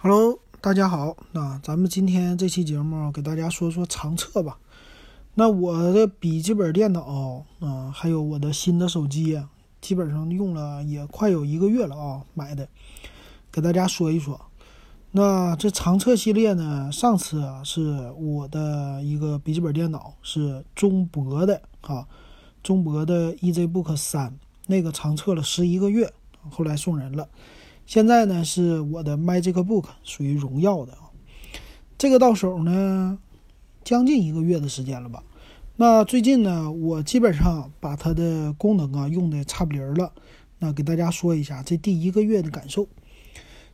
Hello，大家好。那咱们今天这期节目给大家说说长测吧。那我的笔记本电脑啊，还有我的新的手机，基本上用了也快有一个月了啊，买的，给大家说一说。那这长测系列呢，上次啊是我的一个笔记本电脑是中博的啊，中博的 EZBook 三，那个长测了十一个月，后来送人了。现在呢是我的 MagicBook，属于荣耀的啊。这个到手呢，将近一个月的时间了吧。那最近呢，我基本上把它的功能啊用的差不离儿了。那给大家说一下这第一个月的感受。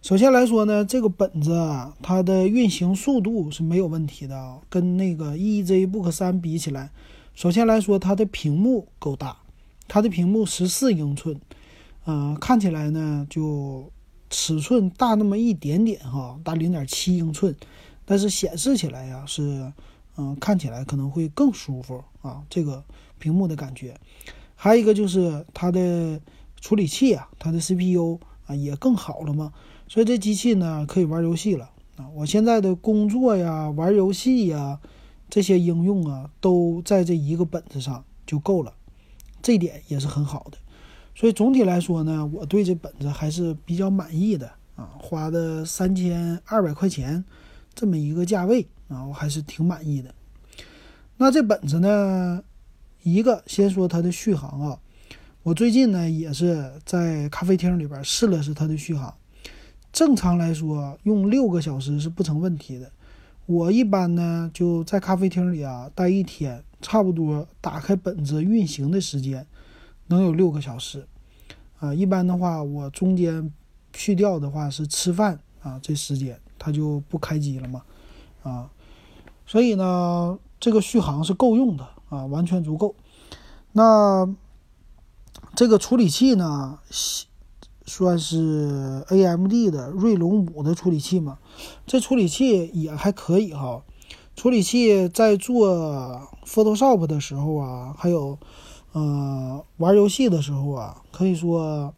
首先来说呢，这个本子啊，它的运行速度是没有问题的啊。跟那个 EZBook 三比起来，首先来说它的屏幕够大，它的屏幕十四英寸，嗯，看起来呢就。尺寸大那么一点点哈，大零点七英寸，但是显示起来呀是，嗯，看起来可能会更舒服啊。这个屏幕的感觉，还有一个就是它的处理器啊，它的 CPU 啊也更好了嘛。所以这机器呢可以玩游戏了啊。我现在的工作呀、玩游戏呀这些应用啊都在这一个本子上就够了，这点也是很好的。所以总体来说呢，我对这本子还是比较满意的啊，花的三千二百块钱这么一个价位啊，我还是挺满意的。那这本子呢，一个先说它的续航啊，我最近呢也是在咖啡厅里边试了试它的续航，正常来说用六个小时是不成问题的。我一般呢就在咖啡厅里啊待一天，差不多打开本子运行的时间。能有六个小时，啊，一般的话，我中间去掉的话是吃饭啊，这时间它就不开机了嘛，啊，所以呢，这个续航是够用的啊，完全足够。那这个处理器呢，算是 AMD 的锐龙五的处理器嘛，这处理器也还可以哈。处理器在做 Photoshop 的时候啊，还有。呃，玩游戏的时候啊，可以说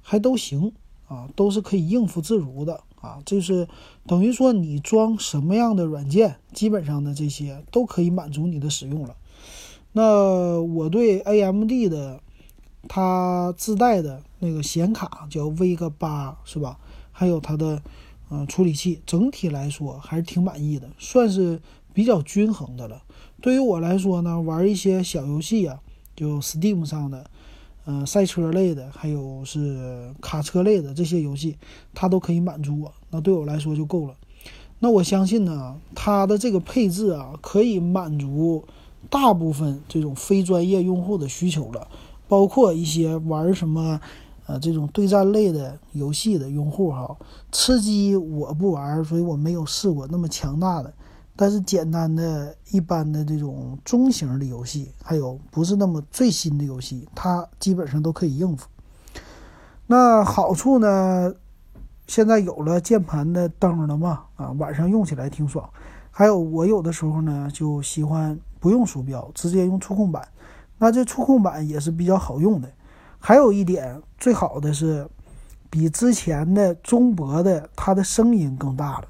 还都行啊，都是可以应付自如的啊。就是等于说你装什么样的软件，基本上的这些都可以满足你的使用了。那我对 AMD 的它自带的那个显卡叫 Vega 八是吧？还有它的嗯处理器，整体来说还是挺满意的，算是比较均衡的了。对于我来说呢，玩一些小游戏啊。就 Steam 上的，呃，赛车类的，还有是卡车类的这些游戏，它都可以满足我。那对我来说就够了。那我相信呢，它的这个配置啊，可以满足大部分这种非专业用户的需求了。包括一些玩什么，呃，这种对战类的游戏的用户哈。吃鸡我不玩，所以我没有试过那么强大的。但是简单的、一般的这种中型的游戏，还有不是那么最新的游戏，它基本上都可以应付。那好处呢？现在有了键盘的灯了嘛？啊，晚上用起来挺爽。还有我有的时候呢，就喜欢不用鼠标，直接用触控板。那这触控板也是比较好用的。还有一点最好的是，比之前的中博的它的声音更大了。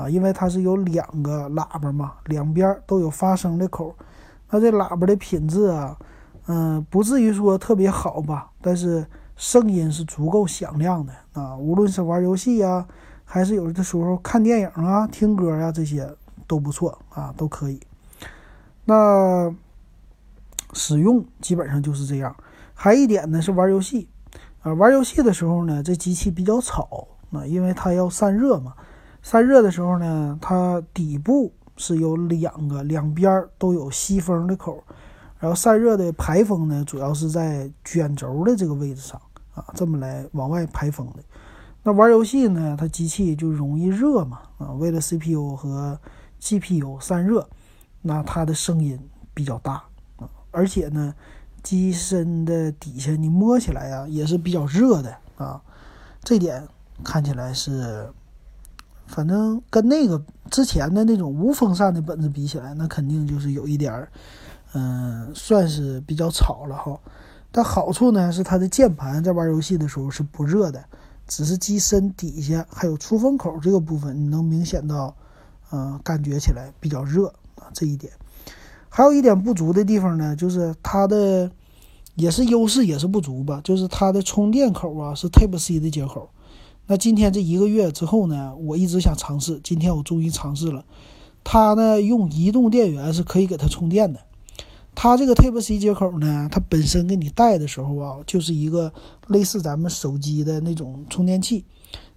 啊，因为它是有两个喇叭嘛，两边都有发声的口，那这喇叭的品质啊，嗯，不至于说特别好吧，但是声音是足够响亮的啊。无论是玩游戏呀，还是有的时候看电影啊、听歌呀，这些都不错啊，都可以。那使用基本上就是这样。还一点呢是玩游戏，啊，玩游戏的时候呢，这机器比较吵啊，因为它要散热嘛。散热的时候呢，它底部是有两个，两边都有吸风的口，然后散热的排风呢，主要是在卷轴的这个位置上啊，这么来往外排风的。那玩游戏呢，它机器就容易热嘛啊，为了 CPU 和 GPU 散热，那它的声音比较大啊，而且呢，机身的底下你摸起来呀也是比较热的啊，这点看起来是。反正跟那个之前的那种无风扇的本子比起来，那肯定就是有一点儿，嗯，算是比较吵了哈。但好处呢是它的键盘在玩游戏的时候是不热的，只是机身底下还有出风口这个部分，你能明显到，嗯，感觉起来比较热啊。这一点，还有一点不足的地方呢，就是它的也是优势也是不足吧，就是它的充电口啊是 Type C 的接口。那今天这一个月之后呢，我一直想尝试，今天我终于尝试了。它呢用移动电源是可以给它充电的。它这个 Type C 接口呢，它本身给你带的时候啊，就是一个类似咱们手机的那种充电器，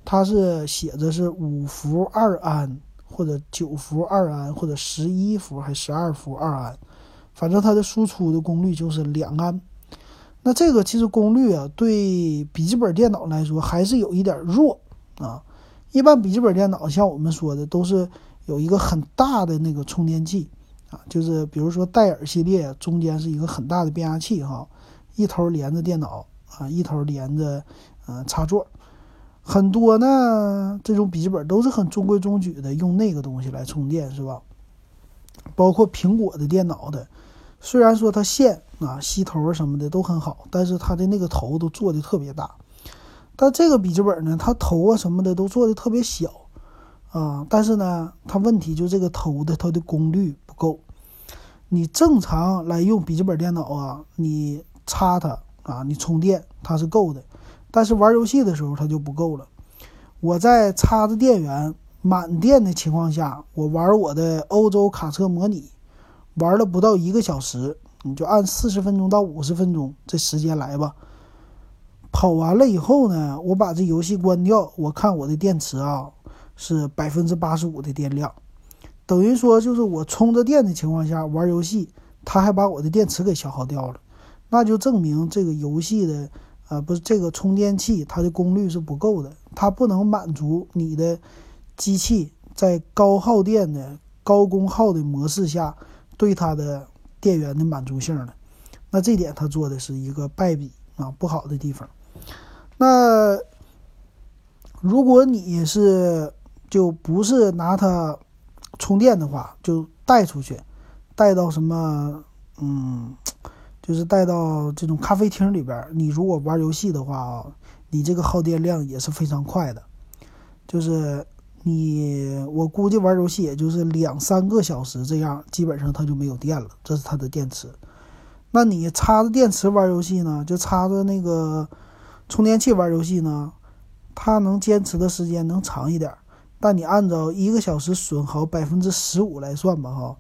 它是写着是五伏二安或者九伏二安或者十一伏还十二伏二安，反正它的输出的功率就是两安。那这个其实功率啊，对笔记本电脑来说还是有一点弱啊。一般笔记本电脑像我们说的都是有一个很大的那个充电器。啊，就是比如说戴尔系列，中间是一个很大的变压器哈，一头连着电脑啊，一头连着嗯插座，很多呢这种笔记本都是很中规中矩的，用那个东西来充电是吧？包括苹果的电脑的，虽然说它线啊吸头什么的都很好，但是它的那个头都做的特别大，但这个笔记本呢，它头啊什么的都做的特别小啊，但是呢，它问题就这个头的它的功率不。够，你正常来用笔记本电脑啊，你插它啊，你充电它是够的，但是玩游戏的时候它就不够了。我在插着电源满电的情况下，我玩我的欧洲卡车模拟，玩了不到一个小时，你就按四十分钟到五十分钟这时间来吧。跑完了以后呢，我把这游戏关掉，我看我的电池啊是百分之八十五的电量。等于说，就是我充着电的情况下玩游戏，它还把我的电池给消耗掉了，那就证明这个游戏的，呃，不是这个充电器它的功率是不够的，它不能满足你的机器在高耗电的高功耗的模式下对它的电源的满足性的。那这点他做的是一个败笔啊，不好的地方。那如果你是就不是拿它。充电的话，就带出去，带到什么，嗯，就是带到这种咖啡厅里边。你如果玩游戏的话啊，你这个耗电量也是非常快的。就是你，我估计玩游戏也就是两三个小时这样，基本上它就没有电了。这是它的电池。那你插着电池玩游戏呢，就插着那个充电器玩游戏呢，它能坚持的时间能长一点。但你按照一个小时损耗百分之十五来算吧，哈，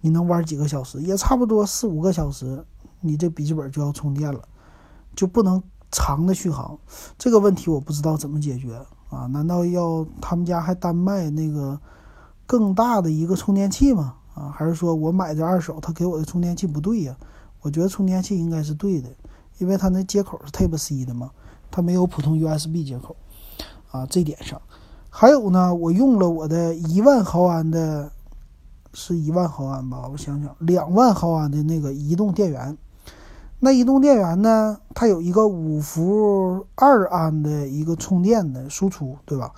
你能玩几个小时？也差不多四五个小时，你这笔记本就要充电了，就不能长的续航。这个问题我不知道怎么解决啊？难道要他们家还单卖那个更大的一个充电器吗？啊，还是说我买的二手，他给我的充电器不对呀？我觉得充电器应该是对的，因为它那接口是 Type C 的嘛，它没有普通 USB 接口啊，这点上。还有呢，我用了我的一万毫安的，是一万毫安吧？我想想，两万毫安的那个移动电源。那移动电源呢，它有一个五伏二安的一个充电的输出，对吧？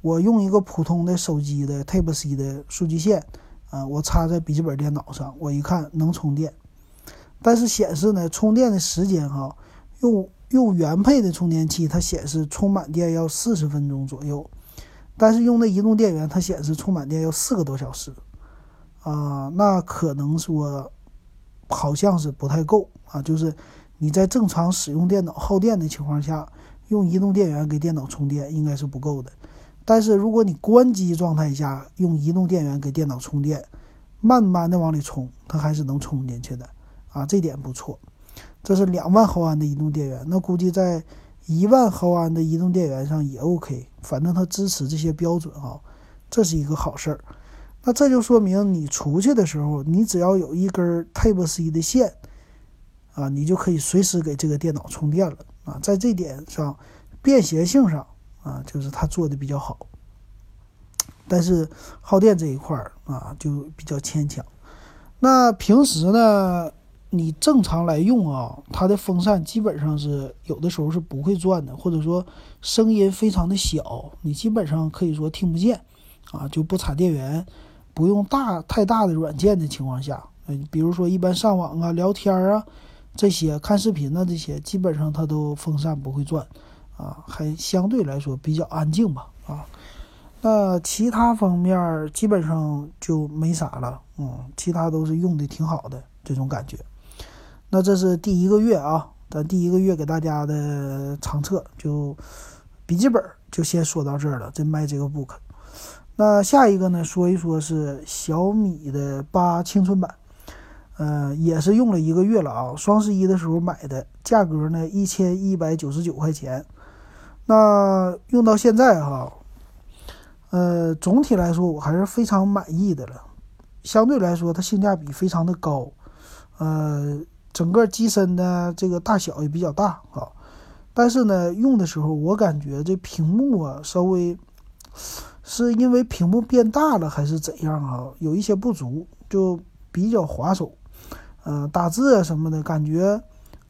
我用一个普通的手机的 Type C 的数据线，啊，我插在笔记本电脑上，我一看能充电，但是显示呢，充电的时间哈，用用原配的充电器，它显示充满电要四十分钟左右。但是用的移动电源，它显示充满电要四个多小时，啊，那可能说好像是不太够啊。就是你在正常使用电脑耗电的情况下，用移动电源给电脑充电应该是不够的。但是如果你关机状态下用移动电源给电脑充电，慢慢的往里充，它还是能充进去的啊，这点不错。这是两万毫安的移动电源，那估计在。一万毫安的移动电源上也 OK，反正它支持这些标准啊，这是一个好事儿。那这就说明你出去的时候，你只要有一根 Type C 的线啊，你就可以随时给这个电脑充电了啊。在这点上，便携性上啊，就是它做的比较好。但是耗电这一块儿啊，就比较牵强。那平时呢？你正常来用啊，它的风扇基本上是有的时候是不会转的，或者说声音非常的小，你基本上可以说听不见啊。就不插电源，不用大太大的软件的情况下，嗯，比如说一般上网啊、聊天啊这些、看视频的这些，基本上它都风扇不会转啊，还相对来说比较安静吧，啊，那其他方面基本上就没啥了，嗯，其他都是用的挺好的这种感觉。那这是第一个月啊，咱第一个月给大家的长测就笔记本就先说到这儿了，这卖这个 book。那下一个呢，说一说是小米的八青春版。呃，也是用了一个月了啊，双十一的时候买的，价格呢一千一百九十九块钱。那用到现在哈，呃，总体来说我还是非常满意的了。相对来说，它性价比非常的高，呃，整个机身呢这个大小也比较大啊。但是呢，用的时候我感觉这屏幕啊，稍微是因为屏幕变大了还是怎样啊，有一些不足，就比较滑手。呃，打字啊什么的，感觉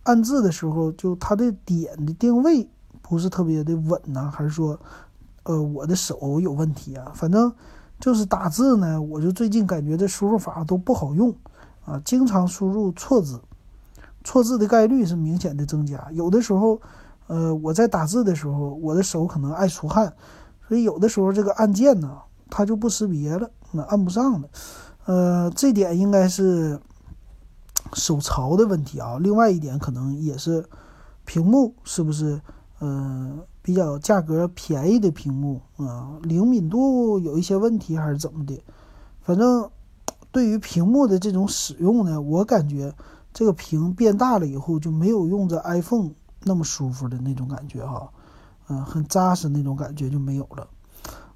按字的时候，就它的点的定位不是特别的稳呢，还是说，呃，我的手有问题啊？反正就是打字呢，我就最近感觉这输入法都不好用啊，经常输入错字，错字的概率是明显的增加。有的时候，呃，我在打字的时候，我的手可能爱出汗，所以有的时候这个按键呢，它就不识别了，那按不上了。呃，这点应该是。手潮的问题啊，另外一点可能也是屏幕是不是嗯比较价格便宜的屏幕啊，灵敏度有一些问题还是怎么的？反正 对于屏幕的这种使用呢，我感觉这个屏变大了以后就没有用着 iPhone 那么舒服的那种感觉哈，嗯，很扎实那种感觉就没有了。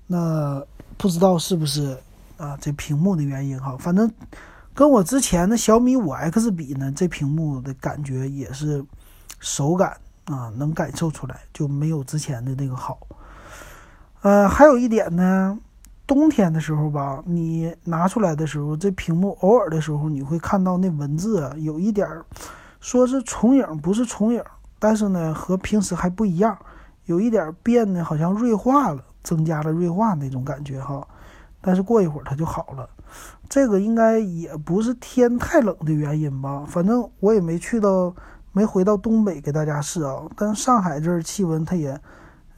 那不知道是不是啊这屏幕的原因哈，反正。跟我之前的小米五 X 比呢，这屏幕的感觉也是手感啊，能感受出来就没有之前的那个好。呃，还有一点呢，冬天的时候吧，你拿出来的时候，这屏幕偶尔的时候你会看到那文字啊，有一点儿说是重影，不是重影，但是呢和平时还不一样，有一点变得好像锐化了，增加了锐化那种感觉哈。但是过一会儿它就好了。这个应该也不是天太冷的原因吧？反正我也没去到，没回到东北给大家试啊。但上海这儿气温它也，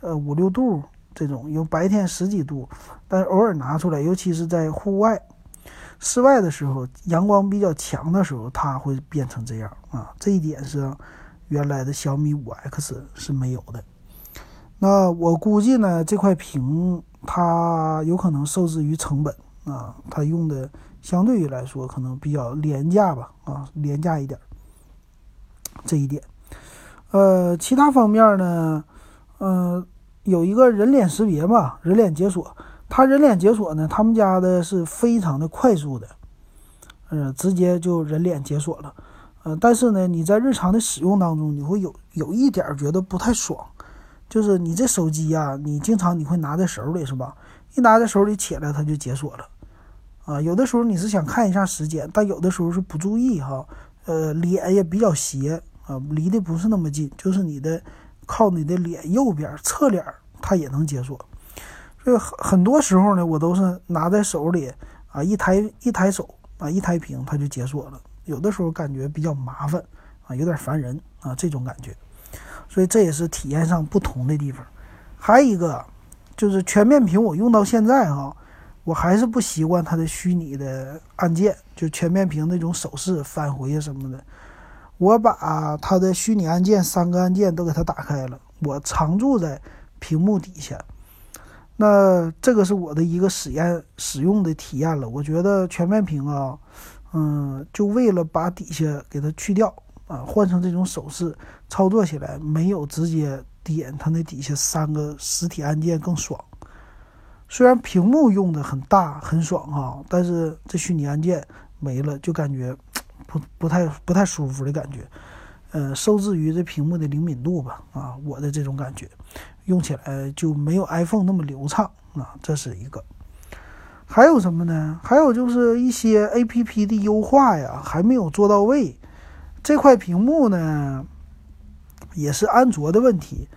呃五六度这种，有白天十几度，但是偶尔拿出来，尤其是在户外、室外的时候，阳光比较强的时候，它会变成这样啊。这一点是原来的小米五 X 是没有的。那我估计呢，这块屏它有可能受制于成本。啊，它用的相对于来说可能比较廉价吧，啊，廉价一点。这一点，呃，其他方面呢，呃，有一个人脸识别嘛，人脸解锁，它人脸解锁呢，他们家的是非常的快速的，呃，直接就人脸解锁了，呃，但是呢，你在日常的使用当中，你会有有一点觉得不太爽，就是你这手机呀，你经常你会拿在手里是吧？一拿在手里起来，它就解锁了，啊，有的时候你是想看一下时间，但有的时候是不注意哈，呃，脸也比较斜啊，离得不是那么近，就是你的靠你的脸右边侧脸，它也能解锁。所以很很多时候呢，我都是拿在手里啊，一抬一抬手啊，一抬屏它就解锁了。有的时候感觉比较麻烦啊，有点烦人啊，这种感觉。所以这也是体验上不同的地方。还有一个。就是全面屏，我用到现在哈，我还是不习惯它的虚拟的按键，就全面屏那种手势返回啊什么的。我把它的虚拟按键三个按键都给它打开了，我常驻在屏幕底下。那这个是我的一个实验使用的体验了。我觉得全面屏啊，嗯，就为了把底下给它去掉啊，换成这种手势操作起来没有直接。点它那底下三个实体按键更爽，虽然屏幕用的很大很爽哈，但是这虚拟按键没了，就感觉 不不太不太舒服的感觉。呃，受制于这屏幕的灵敏度吧，啊，我的这种感觉，用起来就没有 iPhone 那么流畅啊，这是一个。还有什么呢？还有就是一些 APP 的优化呀，还没有做到位。这块屏幕呢？也是安卓的问题，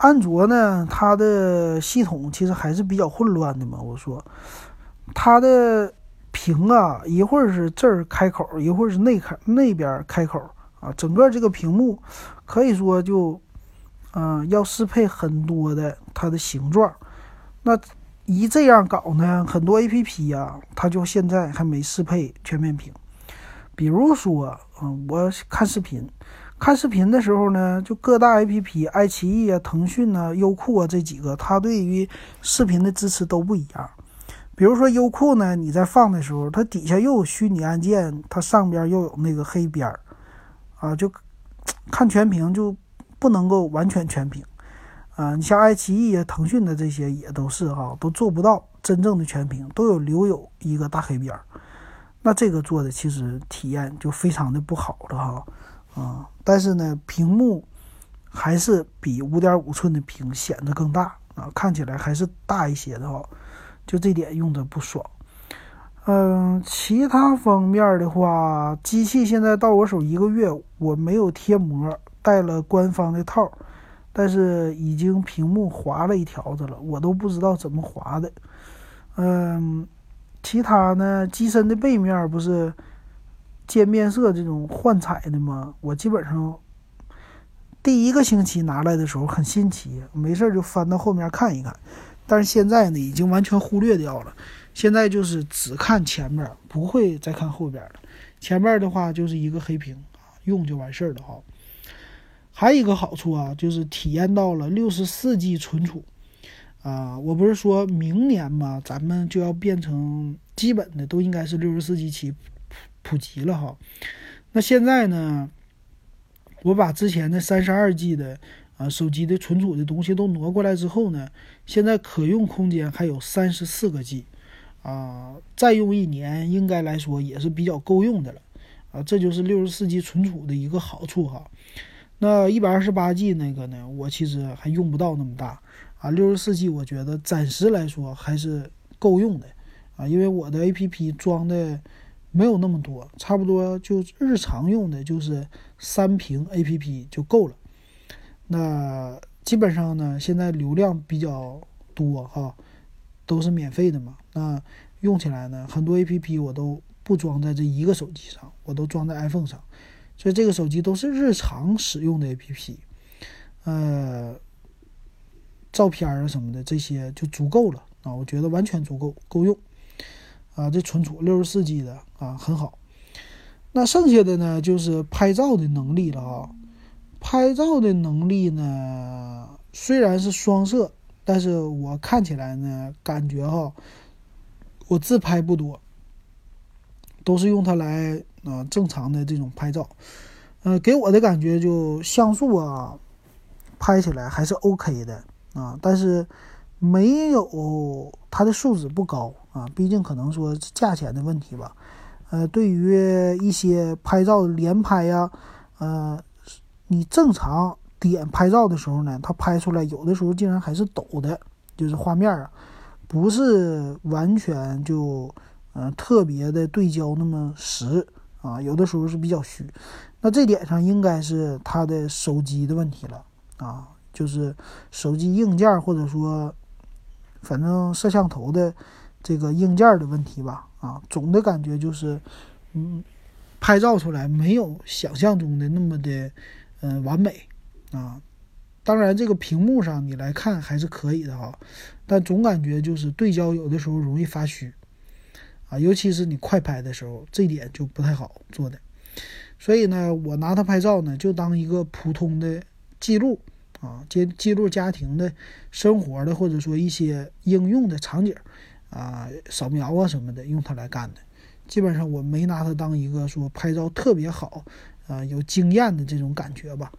安卓呢，它的系统其实还是比较混乱的嘛。我说，它的屏啊，一会儿是这儿开口，一会儿是那开那边开口啊，整个这个屏幕可以说就嗯，要适配很多的它的形状。那一这样搞呢，很多 A P P 呀，它就现在还没适配全面屏。比如说，嗯，我看视频，看视频的时候呢，就各大 A P P，爱奇艺啊、腾讯啊、优酷啊这几个，它对于视频的支持都不一样。比如说优酷呢，你在放的时候，它底下又有虚拟按键，它上边又有那个黑边儿，啊，就看全屏就不能够完全全屏。啊，你像爱奇艺啊、腾讯的这些也都是哈，都做不到真正的全屏，都有留有一个大黑边儿。那这个做的其实体验就非常的不好了哈，啊但是呢，屏幕还是比五点五寸的屏显得更大啊，看起来还是大一些的哈，就这点用的不爽。嗯，其他方面的话，机器现在到我手一个月，我没有贴膜，带了官方的套，但是已经屏幕划了一条子了，我都不知道怎么划的。嗯。其他呢？机身的背面不是渐变色这种幻彩的吗？我基本上第一个星期拿来的时候很新奇，没事就翻到后面看一看。但是现在呢，已经完全忽略掉了。现在就是只看前面，不会再看后边了。前面的话就是一个黑屏用就完事儿了哈。还有一个好处啊，就是体验到了六十四 G 存储。啊，我不是说明年嘛，咱们就要变成基本的都应该是六十四 G 起普及了哈。那现在呢，我把之前的三十二 G 的啊手机的存储的东西都挪过来之后呢，现在可用空间还有三十四个 G，啊，再用一年应该来说也是比较够用的了啊。这就是六十四 G 存储的一个好处哈。那一百二十八 G 那个呢，我其实还用不到那么大。啊，六十四 G 我觉得暂时来说还是够用的，啊，因为我的 APP 装的没有那么多，差不多就日常用的就是三屏 APP 就够了。那基本上呢，现在流量比较多哈，都是免费的嘛。那用起来呢，很多 APP 我都不装在这一个手机上，我都装在 iPhone 上，所以这个手机都是日常使用的 APP，呃。照片啊什么的这些就足够了啊，我觉得完全足够够用啊。这存储六十四 G 的啊很好。那剩下的呢就是拍照的能力了啊。拍照的能力呢虽然是双摄，但是我看起来呢感觉哈，我自拍不多，都是用它来啊正常的这种拍照。呃，给我的感觉就像素啊，拍起来还是 OK 的。啊，但是没有它的素质不高啊，毕竟可能说价钱的问题吧。呃，对于一些拍照连拍呀，呃，你正常点拍照的时候呢，它拍出来有的时候竟然还是抖的，就是画面啊，不是完全就嗯特别的对焦那么实啊，有的时候是比较虚。那这点上应该是它的手机的问题了啊。就是手机硬件或者说，反正摄像头的这个硬件的问题吧。啊，总的感觉就是，嗯，拍照出来没有想象中的那么的，嗯，完美啊。当然，这个屏幕上你来看还是可以的哈，但总感觉就是对焦有的时候容易发虚啊，尤其是你快拍的时候，这点就不太好做的。所以呢，我拿它拍照呢，就当一个普通的记录。啊，记记录家庭的生活的，或者说一些应用的场景，啊，扫描啊什么的，用它来干的。基本上我没拿它当一个说拍照特别好，啊，有经验的这种感觉吧。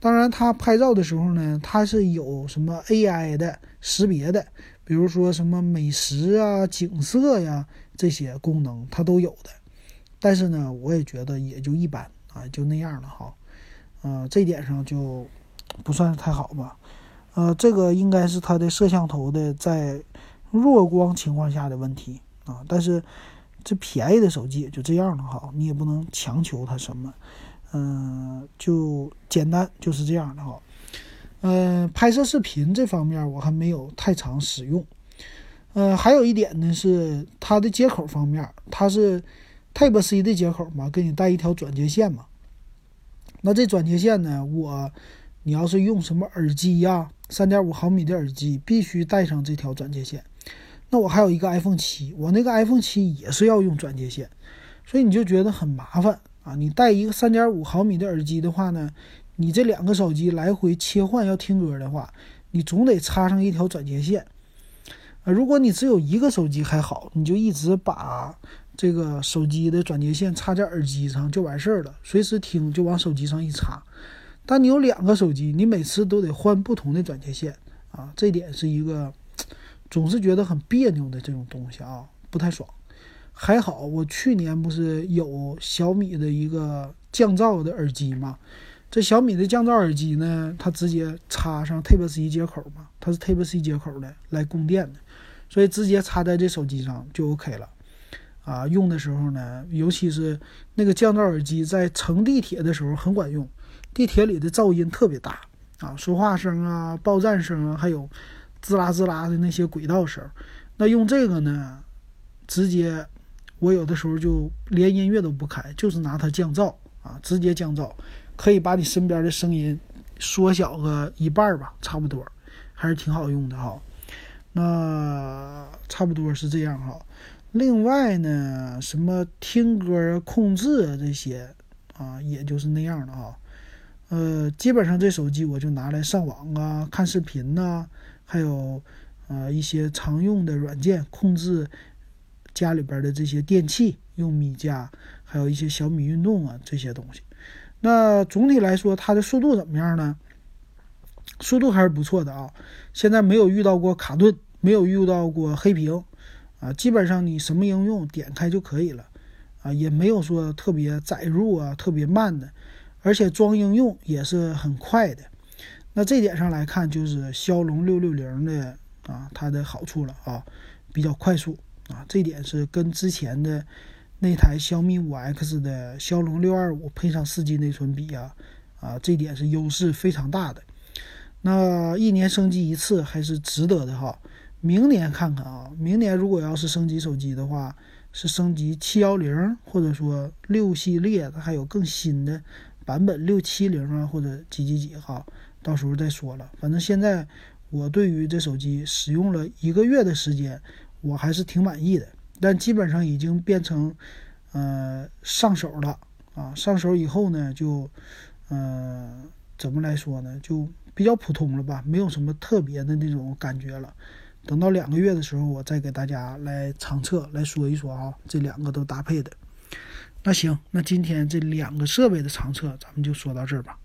当然，它拍照的时候呢，它是有什么 AI 的识别的，比如说什么美食啊、景色呀这些功能，它都有的。但是呢，我也觉得也就一般啊，就那样了哈。呃，这点上就。不算是太好吧，呃，这个应该是它的摄像头的在弱光情况下的问题啊。但是这便宜的手机也就这样了哈，你也不能强求它什么，嗯，就简单就是这样的哈。嗯，拍摄视频这方面我还没有太常使用。呃，还有一点呢是它的接口方面，它是 Type C 的接口嘛，给你带一条转接线嘛。那这转接线呢，我。你要是用什么耳机呀，三点五毫米的耳机，必须带上这条转接线。那我还有一个 iPhone 七，我那个 iPhone 七也是要用转接线，所以你就觉得很麻烦啊。你带一个三点五毫米的耳机的话呢，你这两个手机来回切换要听歌的话，你总得插上一条转接线。啊，如果你只有一个手机还好，你就一直把这个手机的转接线插在耳机上就完事儿了，随时听就往手机上一插。但你有两个手机，你每次都得换不同的转接线啊，这点是一个。总是觉得很别扭的这种东西啊，不太爽。还好我去年不是有小米的一个降噪的耳机嘛？这小米的降噪耳机呢，它直接插上 Type C 接口嘛，它是 Type C 接口的来供电的，所以直接插在这手机上就 OK 了。啊，用的时候呢，尤其是那个降噪耳机在乘地铁的时候很管用，地铁里的噪音特别大啊，说话声啊、报站声啊，还有。滋啦滋啦的那些轨道声，那用这个呢，直接我有的时候就连音乐都不开，就是拿它降噪啊，直接降噪，可以把你身边的声音缩小个一半吧，差不多，还是挺好用的哈。那差不多是这样哈。另外呢，什么听歌控制啊这些啊，也就是那样的哈。呃，基本上这手机我就拿来上网啊，看视频呐。还有，呃，一些常用的软件控制家里边的这些电器，用米家，还有一些小米运动啊这些东西。那总体来说，它的速度怎么样呢？速度还是不错的啊。现在没有遇到过卡顿，没有遇到过黑屏，啊，基本上你什么应用点开就可以了，啊，也没有说特别载入啊特别慢的，而且装应用也是很快的。那这点上来看，就是骁龙六六零的啊，它的好处了啊，比较快速啊，这点是跟之前的那台小米五 X 的骁龙六二五配上四 G 内存比啊，啊，这点是优势非常大的。那一年升级一次还是值得的哈。明年看看啊，明年如果要是升级手机的话，是升级七幺零，或者说六系列，它还有更新的版本六七零啊，或者几几几哈。到时候再说了，反正现在我对于这手机使用了一个月的时间，我还是挺满意的。但基本上已经变成，呃，上手了啊。上手以后呢，就，呃，怎么来说呢？就比较普通了吧，没有什么特别的那种感觉了。等到两个月的时候，我再给大家来长测来说一说啊，这两个都搭配的。那行，那今天这两个设备的长测，咱们就说到这儿吧。